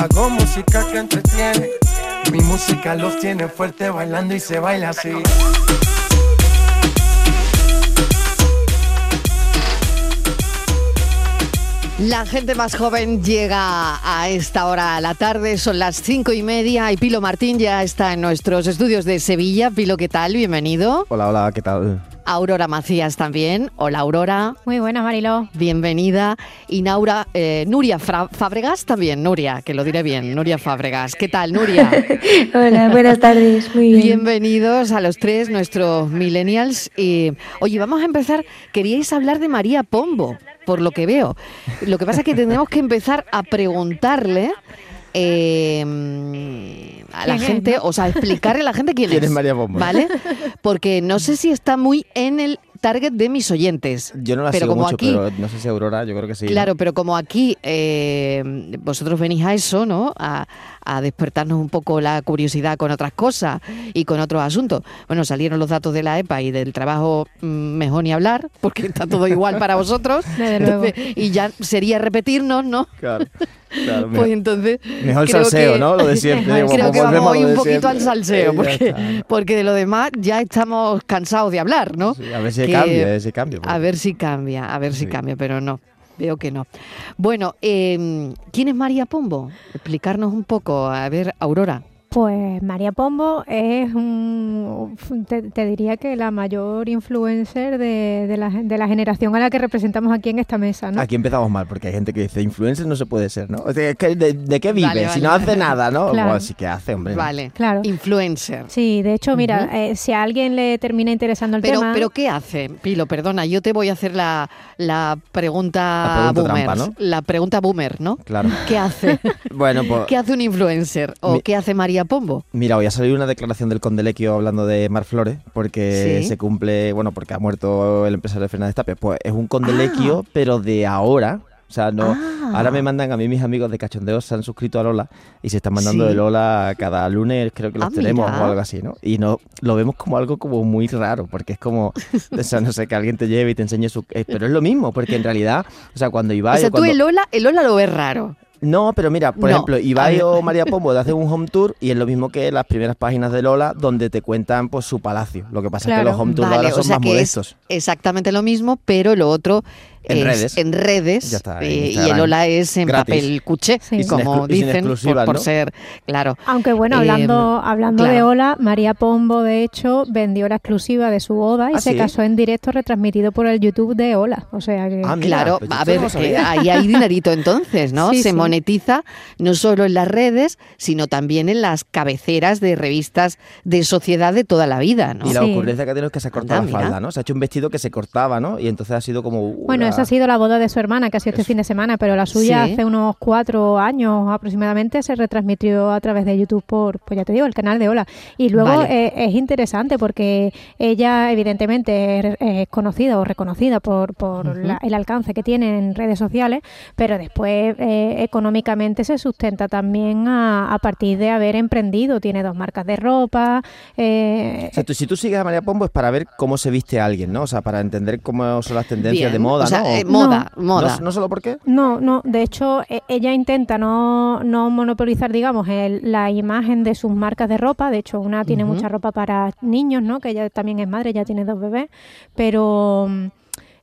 Hago música que entretiene. Mi música los tiene fuerte bailando y se baila así. La gente más joven llega a esta hora a la tarde, son las cinco y media y Pilo Martín ya está en nuestros estudios de Sevilla. Pilo, ¿qué tal? Bienvenido. Hola, hola, ¿qué tal? Aurora Macías también. Hola, Aurora. Muy buenas, Mariló. Bienvenida. Y Naura, eh, Nuria Fábregas también, Nuria, que lo diré bien, Nuria Fábregas. ¿Qué tal, Nuria? Hola, buenas tardes, muy bien. Bienvenidos a los tres, nuestros millennials. Y, oye, vamos a empezar. Queríais hablar de María Pombo, por lo que veo. Lo que pasa es que tenemos que empezar a preguntarle eh, a la gente, o sea, explicarle a la gente quién, ¿Quién es María Pombo? ¿Vale? Porque no sé si está muy en el target de mis oyentes. Yo no la pero sigo como mucho, aquí, pero no sé si Aurora, yo creo que sí. ¿no? Claro, pero como aquí eh, vosotros venís a eso, ¿no? A, a despertarnos un poco la curiosidad con otras cosas y con otros asuntos. Bueno, salieron los datos de la EPA y del trabajo mm, mejor ni hablar, porque está todo igual para vosotros. Entonces, y ya sería repetirnos, ¿no? Claro, claro, Pues entonces. mejor salseo, que- ¿no? Lo de siempre. digo, Creo que vamos a hoy un poquito al salseo, Eh, porque, porque de lo demás ya estamos cansados de hablar, ¿no? Sí, a ver si Que- cambia, a ver si cambia. A ver si cambia, a ver si Sí. cambia, pero no. Veo que no. Bueno, eh, ¿quién es María Pombo? Explicarnos un poco. A ver, Aurora. Pues María Pombo es un, te, te diría que la mayor influencer de, de la, de la generación a la que representamos aquí en esta mesa, ¿no? Aquí empezamos mal, porque hay gente que dice, influencer no se puede ser, ¿no? O sea, ¿de, de qué vive? Vale, si no hace nada, ¿no? Claro. Pues sí que hace, hombre. ¿no? Vale. Claro. Influencer. Sí, de hecho, mira, eh, si a alguien le termina interesando el Pero, tema... pero ¿qué hace? Pilo, perdona, yo te voy a hacer la, la pregunta, La pregunta boomer. trampa, ¿no? La pregunta boomer, ¿no? Claro. ¿Qué hace? Bueno, pues ¿Qué hace un influencer? ¿O Mi- qué hace María Pombo? Mira, hoy ha salido una declaración del Condelequio hablando de Mar Flores, porque Sí. se cumple, bueno, porque ha muerto el empresario Fernández Tapia. Pues es un Condelequio, pero de ahora. O sea, no. Ah. Ahora me mandan a mí mis amigos de Cachondeo, se han suscrito a Lola y se están mandando Sí. de Lola cada lunes, creo que los Ah, tenemos mira. o algo así, ¿no? Y no lo vemos como algo como muy raro, porque es como, o sea, no sé, que alguien te lleve y te enseñe su... eh, pero es lo mismo, porque en realidad, o sea, cuando O Ibai... sea, tú cuando- el Lola, el Lola lo ves raro. No, pero mira, por No. ejemplo, Ibai o María Pombo te hacen un home tour y es lo mismo que las primeras páginas de Lola donde te cuentan pues su palacio. Lo que pasa es que los home tours Vale, ahora o son sea más modestos. es exactamente lo mismo, pero lo otro En es redes. en redes Ya está, en eh, y el Hola es en Gratis. papel cuché, Sí. Como dicen, por, exclusivas, por ¿no? ser, claro. Aunque bueno, Eh, hablando, hablando de claro. Ola, María Pombo de hecho vendió la exclusiva de su boda y ¿Ah, se sí? casó en directo retransmitido por el YouTube de Ola. O sea que... Ah, mira, Claro, pues a ver, sabía. ahí hay dinerito entonces, ¿no? Sí, Se sí. monetiza no solo en las redes, sino también en las cabeceras de revistas de sociedad de toda la vida, ¿no? Y la Sí. ocurrencia que ha tenido es que se ha cortado Anda, la mira. falda, ¿no? Se ha hecho un vestido que se cortaba, ¿no? Y entonces ha sido como... uh, Bueno, esa ha sido la boda de su hermana, que ha sido este fin de semana, pero la suya Sí. hace unos cuatro años aproximadamente se retransmitió a través de YouTube por, pues ya te digo, el canal de Hola. Y luego Vale. eh, es interesante porque ella evidentemente es, es conocida o reconocida por, por la- el alcance que tiene en redes sociales, pero después eh, económicamente se sustenta también a, a partir de haber emprendido. Tiene dos marcas de ropa. eh, O sea, tú- si tú sigues a María Pombo es para ver cómo se viste alguien, ¿no? O sea, para entender cómo son las tendencias Bien, de moda, o sea, ¿no? eh, moda, ¿No- moda. ¿No, solo por qué? No, no, de hecho e- ella intenta no, no monopolizar, digamos, el- la imagen de sus marcas de ropa, de hecho una tiene mucha ropa para niños, ¿no? Que ella también es madre, ya tiene dos bebés, pero mm,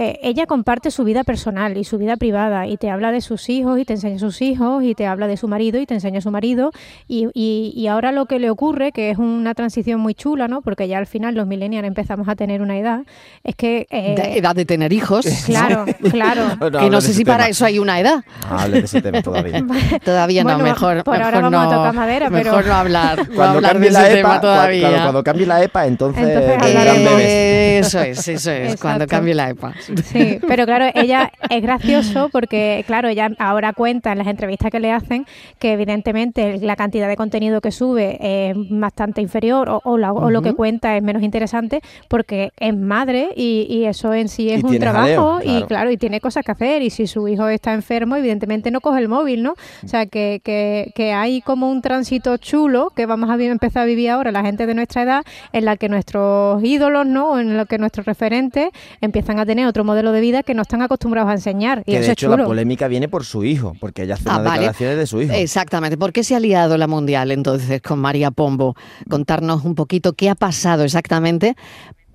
eh, ella comparte su vida personal y su vida privada y te habla de sus hijos y te enseña a sus hijos y te habla de su marido y te enseña a su marido y, y- y ahora lo que le ocurre, que es una transición muy chula, ¿no? Porque ya al final los millennials empezamos a tener una edad, es que... eh, De edad de tener hijos. Claro, claro. Bueno, Que no sé si para eso hay una edad. Ah, hable de ese tema todavía. Todavía no, mejor. por ahora mejor vamos a no, tocar madera, pero- Mejor no hablar, no Cuando hablar de cambie ese la tema EPA, cua- todavía. claro, cuando cambie la EPA, entonces, bebés. Eso es, eso es, cuando cambie la EPA. Sí, pero claro, ella es gracioso porque, claro, ella ahora cuenta en las entrevistas que le hacen que evidentemente la cantidad de contenido que sube es bastante inferior o, lo que cuenta es menos interesante porque es madre y, eso en sí es un trabajo y claro, y tiene cosas que hacer y si su hijo está enfermo, evidentemente no coge el móvil, ¿no? O sea, que, que, que hay como un tránsito chulo que vamos a empezar a vivir ahora la gente de nuestra edad en la que nuestros ídolos, ¿no? En lo que nuestros referentes empiezan a tener otro modelo de vida que no están acostumbrados a enseñar. Y que de hecho la polémica viene por su hijo, porque ella hace ah, unas declaraciones de su hijo. Exactamente. ¿Por qué se ha liado la mundial entonces con María Pombo? Contarnos un poquito qué ha pasado exactamente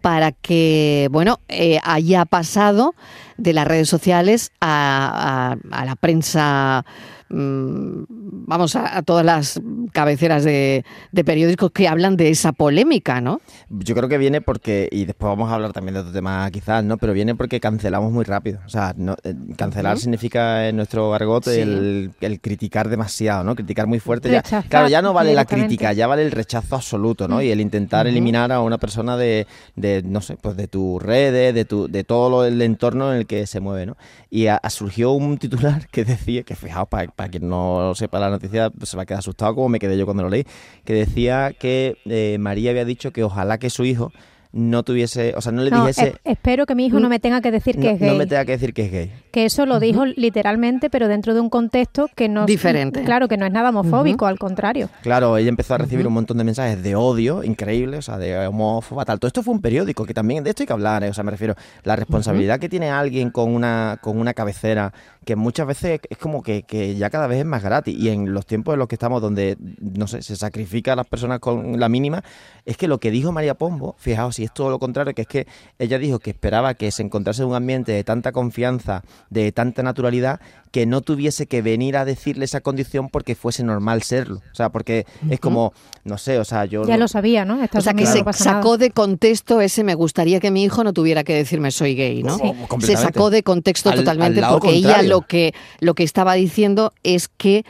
para que, bueno, eh, haya pasado de las redes sociales a, a la prensa vamos, a, todas las cabeceras de, periódicos que hablan de esa polémica, ¿no? Yo creo que viene porque, y después vamos a hablar también de otro tema quizás, ¿no? Pero viene porque cancelamos muy rápido. O sea, eh, cancelar significa en nuestro argot el, criticar demasiado, ¿no? Criticar muy fuerte. Ya, claro, ya no vale la crítica, ya vale el rechazo absoluto, ¿no? Y el intentar eliminar a una persona de, de, no sé, pues de tus redes, de, tu, de todo el entorno en el que se mueve, ¿no? Y surgió un titular que decía, que fijaos, para para quien no sepa la noticia, pues se va a quedar asustado como me quedé yo cuando lo leí, que decía que eh, María había dicho que ojalá que su hijo no tuviese, o sea, no le dijese... espero que mi hijo no me tenga que decir que es gay. No me tenga que decir que es gay. Que eso lo dijo literalmente, pero dentro de un contexto que no... Diferente. Claro, que no es nada homofóbico, al contrario. Claro, ella empezó a recibir un montón de mensajes de odio, increíbles, o sea, de homófoba, tal. Todo esto fue un periódico, que también de esto hay que hablar, ¿eh? o sea, me refiero, la responsabilidad que tiene alguien con una, con una cabecera, que muchas veces es como que, que ya cada vez es más gratis. Y en los tiempos en los que estamos, donde, no sé, se sacrifica a las personas con la mínima, es que lo que dijo María Pombo, fijaos, si es todo lo contrario, que es que ella dijo que esperaba que se encontrase en un ambiente de tanta confianza, de tanta naturalidad, que no tuviese que venir a decirle esa condición porque fuese normal serlo. O sea, porque es como, no sé, o sea, yo... Ya lo sabía, ¿no? o sea, que se sacó de contexto ese me gustaría que mi hijo no tuviera que decirme soy gay, ¿no? Se sacó de contexto totalmente porque ella lo que, lo que estaba diciendo es que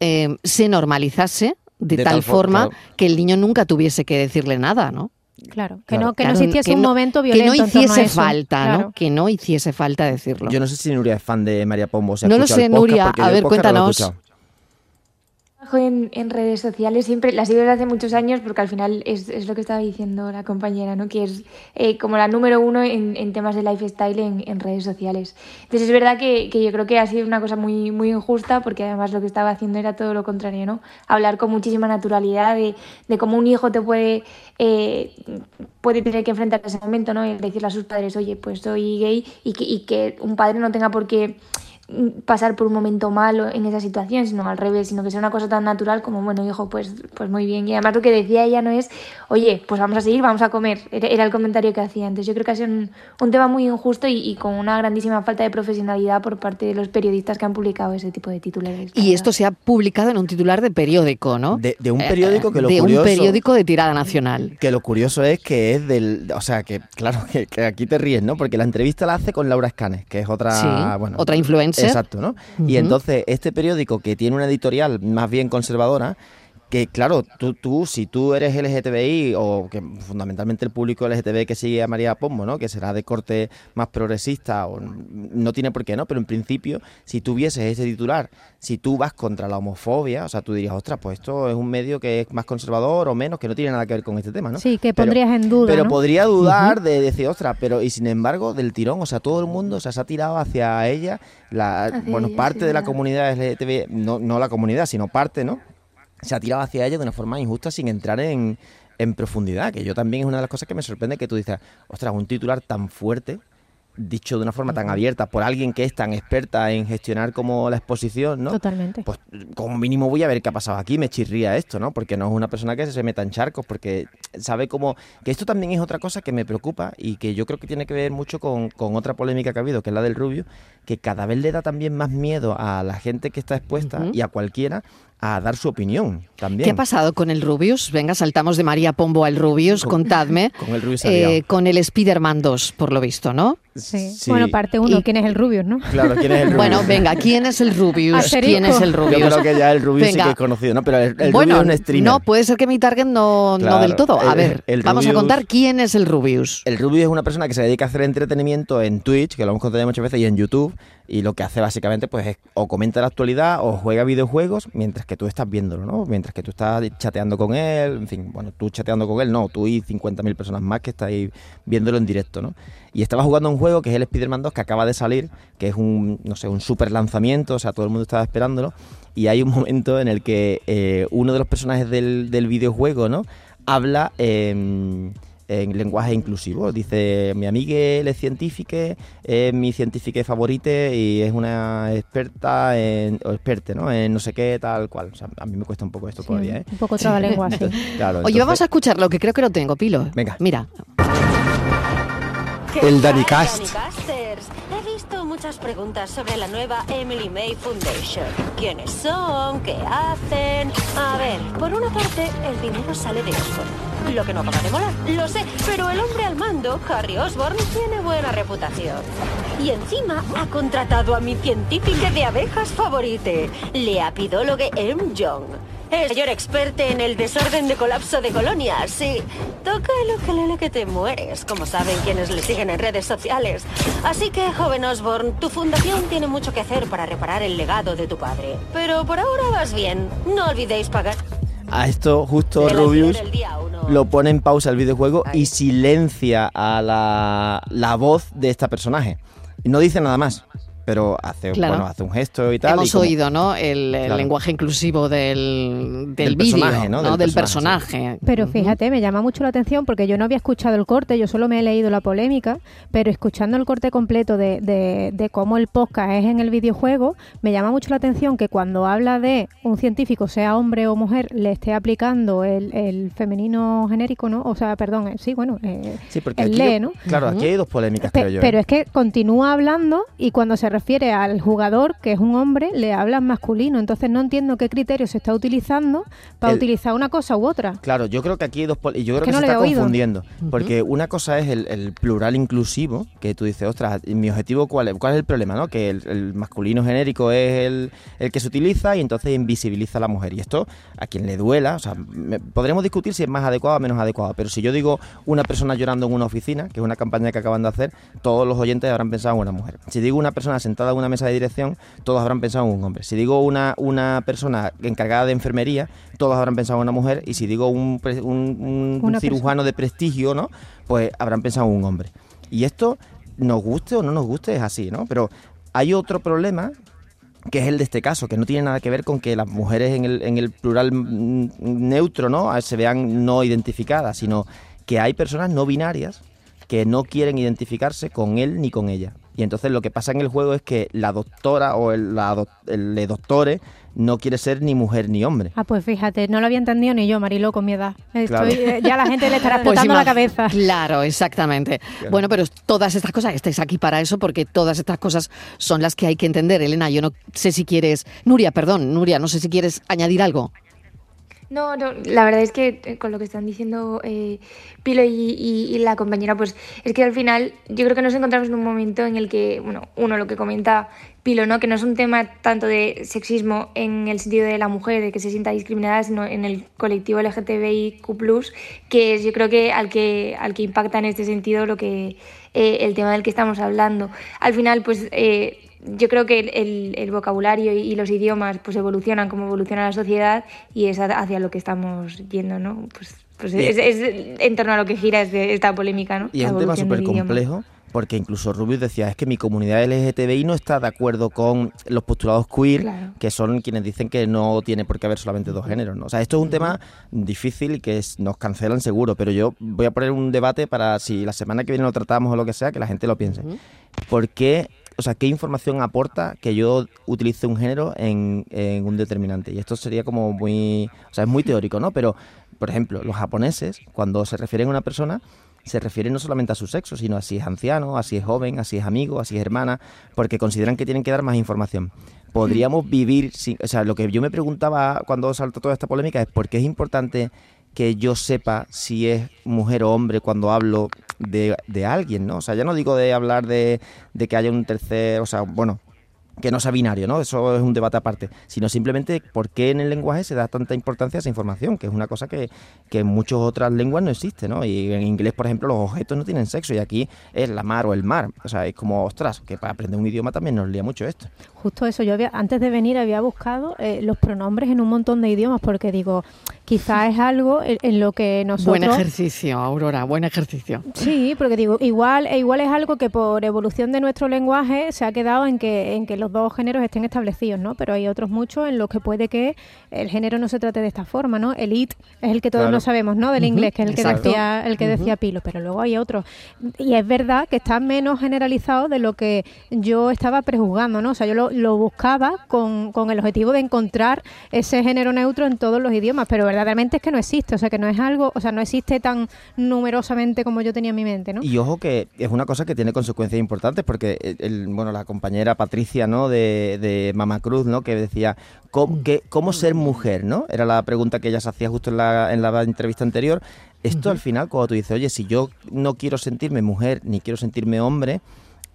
eh, se normalizase de, tal, forma que el niño nunca tuviese que decirle nada, ¿no? Claro, que no, que no existiese un momento violento. Que no hiciese falta, ¿no? Que no hiciese falta decirlo. Yo no sé si Nuria es fan de María Pombo. no lo sé, Nuria. A ver, cuéntanos en, en, redes sociales, siempre la sigo desde hace muchos años porque al final es, es lo que estaba diciendo la compañera, ¿no? que es eh, como la número uno en, en temas de lifestyle en, en, redes sociales. Entonces es verdad que, que, yo creo que ha sido una cosa muy, muy injusta porque además lo que estaba haciendo era todo lo contrario, ¿no? hablar con muchísima naturalidad de, de cómo un hijo te puede, eh, puede tener que enfrentar ese momento ¿no? y decirle a sus padres, oye, pues soy gay y que, y que un padre no tenga por qué pasar por un momento malo en esa situación, sino al revés, sino que sea una cosa tan natural como, bueno, hijo, pues, pues muy bien. Y además lo que decía ella no es, oye, pues vamos a seguir, vamos a comer. Era, el comentario que hacía. Entonces yo creo que ha sido un, tema muy injusto y, con una grandísima falta de profesionalidad por parte de los periodistas que han publicado ese tipo de titulares. Y esto se ha publicado en un titular de periódico, ¿no? De, un periódico que lo de curioso... un periódico de tirada nacional. Que lo curioso es que es del... O sea, que claro, que, aquí te ríes, ¿no? Porque la entrevista la hace con Laura Escanes, que es otra... bueno, otra Exacto, ¿no? Y entonces este periódico que tiene una editorial más bien conservadora, que claro, tú, tú, si tú eres LGTBI o que fundamentalmente el público LGTBI que sigue a María Pombo, ¿no? que será de corte más progresista, o no tiene por qué, ¿no? Pero en principio, si tuvieses ese titular, si tú vas contra la homofobia, o sea, tú dirías, ostras, pues esto es un medio que es más conservador o menos, que no tiene nada que ver con este tema, ¿no? Sí, que pondrías en duda. Pero podría dudar de decir, ostras, pero y sin embargo, del tirón, o sea, todo el mundo se ha tirado hacia ella, la, bueno, parte de la comunidad LGTBI, no, no la comunidad, sino parte, ¿no? Se ha tirado hacia ella de una forma injusta sin entrar en, en profundidad, que yo también es una de las cosas que me sorprende que tú dices, ostras, un titular tan fuerte dicho de una forma tan abierta por alguien que es tan experta en gestionar como la exposición, ¿no? Totalmente. Pues como mínimo voy a ver qué ha pasado aquí, me chirría esto, ¿no? Porque no es una persona que se meta en charcos, porque sabe cómo... Que esto también es otra cosa que me preocupa y que yo creo que tiene que ver mucho con, otra polémica que ha habido, que es la del rubio, que cada vez le da también más miedo a la gente que está expuesta y a cualquiera a dar su opinión también. ¿Qué ha pasado con el Rubius? Venga, saltamos de María Pombo al Rubius, contadme. Con el Rubius eh, Con el Spider-Man 2, por lo visto, ¿no? Sí. Bueno, parte uno, ¿quién es el Rubius, no? Claro, ¿quién es el Rubius? Bueno, venga, ¿quién es el Rubius? ¿Quién es el Rubius? Yo creo que ya el Rubius sí que es conocido, ¿no? Pero el, bueno, Rubius es un streamer. No, puede ser que mi target no, no del todo. A ver, vamos a contar quién es el Rubius. El Rubius es una persona que se dedica a hacer entretenimiento en Twitch, que lo hemos contado muchas veces, y en YouTube, y lo que hace básicamente pues es o comenta la actualidad o juega videojuegos mientras que tú estás viéndolo, ¿no? Mientras que tú estás chateando con él, en fin, bueno, tú chateando con él, no, tú y 50.000 personas más que estáis viéndolo en directo, ¿no? Y estaba jugando un juego que es el Spider-Man 2 que acaba de salir, que es un, no sé, un super lanzamiento, o sea, todo el mundo estaba esperándolo. Y hay un momento en el que eh, uno de los personajes del, del videojuego, ¿no? Habla en lenguaje inclusivo. Dice, mi amiga es científica, es mi científica favorita y es una experta en, o experte, ¿no? En no sé qué, tal cual. O sea, a mí me cuesta un poco esto todavía, ¿eh? Un poco traba lengua, sí. Oye, vamos a escuchar lo que creo que lo tengo, Pilo. Venga. Mira el DaniCast. He visto muchas preguntas sobre la nueva Emily May Foundation. ¿Quiénes son? ¿Qué hacen? A ver, por una parte, el dinero sale de Oxford. Lo que no acaba de molar, lo sé, pero el hombre al mando, Harry Osborn, tiene buena reputación. Y encima ha contratado a mi científica de abejas favorite, la apidóloga M. Young. Es mayor experto en el desorden de colapso de colonias. Sí, toca el lo que te mueres, como saben quienes le siguen en redes sociales. Así que, joven Osborne, tu fundación tiene mucho que hacer para reparar el legado de tu padre. Pero por ahora vas bien. No olvidéis pagar. A esto justo Rubius lo pone en pausa el videojuego y silencia a la, la voz de esta personaje. Y no dice nada más pero hace, bueno, hace un gesto y tal. Hemos oído, ¿no? El, lenguaje inclusivo del, del, vídeo, personaje, ¿no? Del, personaje. Pero fíjate, me llama mucho la atención porque yo no había escuchado el corte, yo solo me he leído la polémica, pero escuchando el corte completo de, de, cómo el podcast es en el videojuego, me llama mucho la atención que cuando habla de un científico, sea hombre o mujer, le esté aplicando el, femenino genérico, ¿no? O sea, perdón, eh, sí, bueno, eh, sí, porque el le, ¿no? Claro, aquí hay dos polémicas, creo yo. Pero ¿eh? es que continúa hablando y cuando se refiere al jugador, que es un hombre, le hablan masculino. Entonces no entiendo qué criterio se está utilizando para utilizar una cosa u otra. Claro, yo creo que aquí hay dos... Y yo creo que, se está confundiendo. Porque una cosa es el, plural inclusivo, que tú dices, ostras, mi objetivo cuál es, cuál es el problema, ¿no? Que el, masculino genérico es el, que se utiliza y entonces invisibiliza a la mujer. Y esto, a quien le duela, o sea, podremos discutir si es más adecuado o menos adecuado, pero si yo digo una persona llorando en una oficina, que es una campaña que acaban de hacer, todos los oyentes habrán pensado en una mujer. Si digo una persona sentada en una mesa de dirección, todos habrán pensado en un hombre. Si digo una, una persona encargada de enfermería, todos habrán pensado en una mujer. Y si digo un, un, cirujano de prestigio, ¿no? Pues habrán pensado en un hombre. Y esto, nos guste o no nos guste, es así, ¿no? Pero hay otro problema que es el de este caso, que no tiene nada que ver con que las mujeres en el, en el plural neutro ¿no? se vean no identificadas, sino que hay personas no binarias que no quieren identificarse con él ni con ella. Y entonces lo que pasa en el juego es que la doctora o el, la el, doctore no quiere ser ni mujer ni hombre. Ah, pues fíjate, no lo había entendido ni yo, Marilo, con mi edad. Estoy, eh, ya la gente le estará pues explotando la cabeza. Claro, exactamente. Bueno, pero todas estas cosas, estáis aquí para eso porque todas estas cosas son las que hay que entender. Elena, yo no sé si quieres... Nuria, perdón, Nuria, no sé si quieres añadir algo. No, no, la verdad es que eh, con lo que están diciendo eh, Pilo y, la compañera, pues es que al final yo creo que nos encontramos en un momento en el que, bueno, uno, lo que comenta Pilo, ¿no? Que no es un tema tanto de sexismo en el sentido de la mujer, de que se sienta discriminada, sino en el colectivo LGTBIQ+, que es yo creo que al que, al que impacta en este sentido lo que, eh, el tema del que estamos hablando. Al final, pues yo creo que el, vocabulario y, los idiomas pues evolucionan como evoluciona la sociedad y es hacia lo que estamos yendo, ¿no? Pues, pues es, en torno a lo que gira esta polémica, ¿no? Y es un tema súper complejo porque incluso Rubius decía, es que mi comunidad LGTBI no está de acuerdo con los postulados queer, que son quienes dicen que no tiene por qué haber solamente dos géneros. ¿no? O sea, esto es un tema difícil y que nos cancelan seguro, pero yo voy a poner un debate para si la semana que viene lo tratamos o lo que sea, que la gente lo piense. ¿Por qué o sea, ¿qué información aporta que yo utilice un género en, un determinante? Y esto sería como muy, o sea, es muy teórico, ¿no? Pero, por ejemplo, los japoneses, cuando se refieren a una persona, se refieren no solamente a su sexo, sino a si es anciano, a si es joven, a si es amigo, a si es hermana, porque consideran que tienen que dar más información. podríamos vivir sin... O sea, lo que yo me preguntaba cuando saltó toda esta polémica es por qué es importante que yo sepa si es mujer o hombre cuando hablo de, de alguien, ¿no? O sea, ya no digo de hablar de, de que haya un tercer, o sea, bueno, que no sea binario, ¿no? Eso es un debate aparte, sino simplemente por qué en el lenguaje se da tanta importancia a esa información, que es una cosa que, que en muchas otras lenguas no existe, ¿no? Y en inglés, por ejemplo, los objetos no tienen sexo y aquí es la mar o el mar. O sea, es como, ostras, que para aprender un idioma también nos lía mucho esto. Justo eso, yo había, antes de venir había buscado eh, los pronombres en un montón de idiomas porque digo, quizá es algo en, lo que nosotros... Buen ejercicio, Aurora, buen ejercicio. Sí, porque digo, igual, e igual es algo que por evolución de nuestro lenguaje se ha quedado en que, en que los dos géneros estén establecidos, ¿no? Pero hay otros muchos en los que puede que el género no se trate de esta forma, ¿no? El it es el que todos no sabemos, ¿no? Del inglés, que es el que decía, el que decía Pilo, pero luego hay otros. Y es verdad que está menos generalizado de lo que yo estaba prejuzgando, ¿no? O sea, yo lo, lo buscaba con, con el objetivo de encontrar ese género neutro en todos los idiomas, pero verdaderamente es que no existe, o sea, que no es algo, o sea, no existe tan numerosamente como yo tenía en mi mente, ¿no? Y ojo que es una cosa que tiene consecuencias importantes porque, el, bueno, la compañera Patricia, ¿no? De, de Mama Cruz, ¿no? Que decía, ¿cómo, que, ¿cómo ser mujer, ¿no? Era la pregunta que ella se hacía justo en la, en la entrevista anterior. Esto al final, cuando tú dices, oye, si yo no quiero sentirme mujer ni quiero sentirme hombre,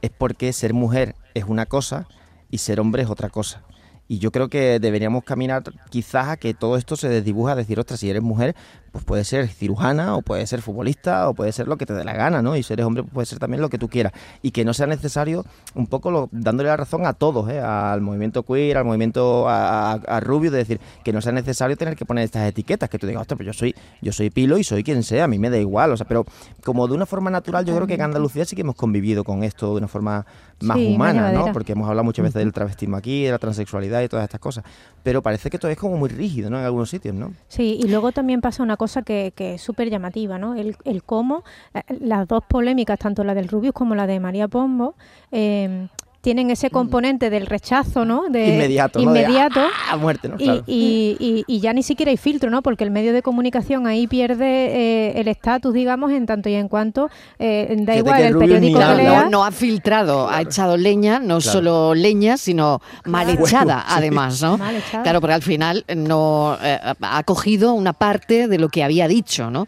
es porque ser mujer es una cosa y ser hombre es otra cosa. Y yo creo que deberíamos caminar quizás a que todo esto se desdibuja, decir, ostras, si eres mujer, pues puede ser cirujana o puede ser futbolista o puede ser lo que te dé la gana, ¿no? Y si eres hombre, pues puede ser también lo que tú quieras. Y que no sea necesario, un poco lo, dándole la razón a todos, ¿eh? al movimiento queer, al movimiento a, Rubio, de decir, que no sea necesario tener que poner estas etiquetas, que tú digas, ostras, pues yo soy, yo soy pilo y soy quien sea, a mí me da igual, o sea, pero como de una forma natural, yo creo que en Andalucía sí que hemos convivido con esto de una forma más humana, ¿no? Porque hemos hablado muchas veces del travestismo aquí, de la transexualidad y todas estas cosas, pero parece que todo es como muy rígido, ¿no? En algunos sitios, ¿no? Sí, y luego también pasa una cosa que, que es súper llamativa, ¿no? El, el cómo, eh, las dos polémicas, tanto la del Rubius como la de María Pombo, eh, tienen ese componente del rechazo, ¿no? De, inmediato, inmediato ¡ah! muerte, ¿no? Y, y, y, ya ni siquiera hay filtro, ¿no? Porque el medio de comunicación ahí pierde eh, el estatus, digamos, en tanto y en cuanto eh, da igual el periódico que lea. No, no, ha filtrado, ha echado leña, no solo leña, sino mal echada, además, ¿no? Claro, porque al final no eh, ha cogido una parte de lo que había dicho, ¿no?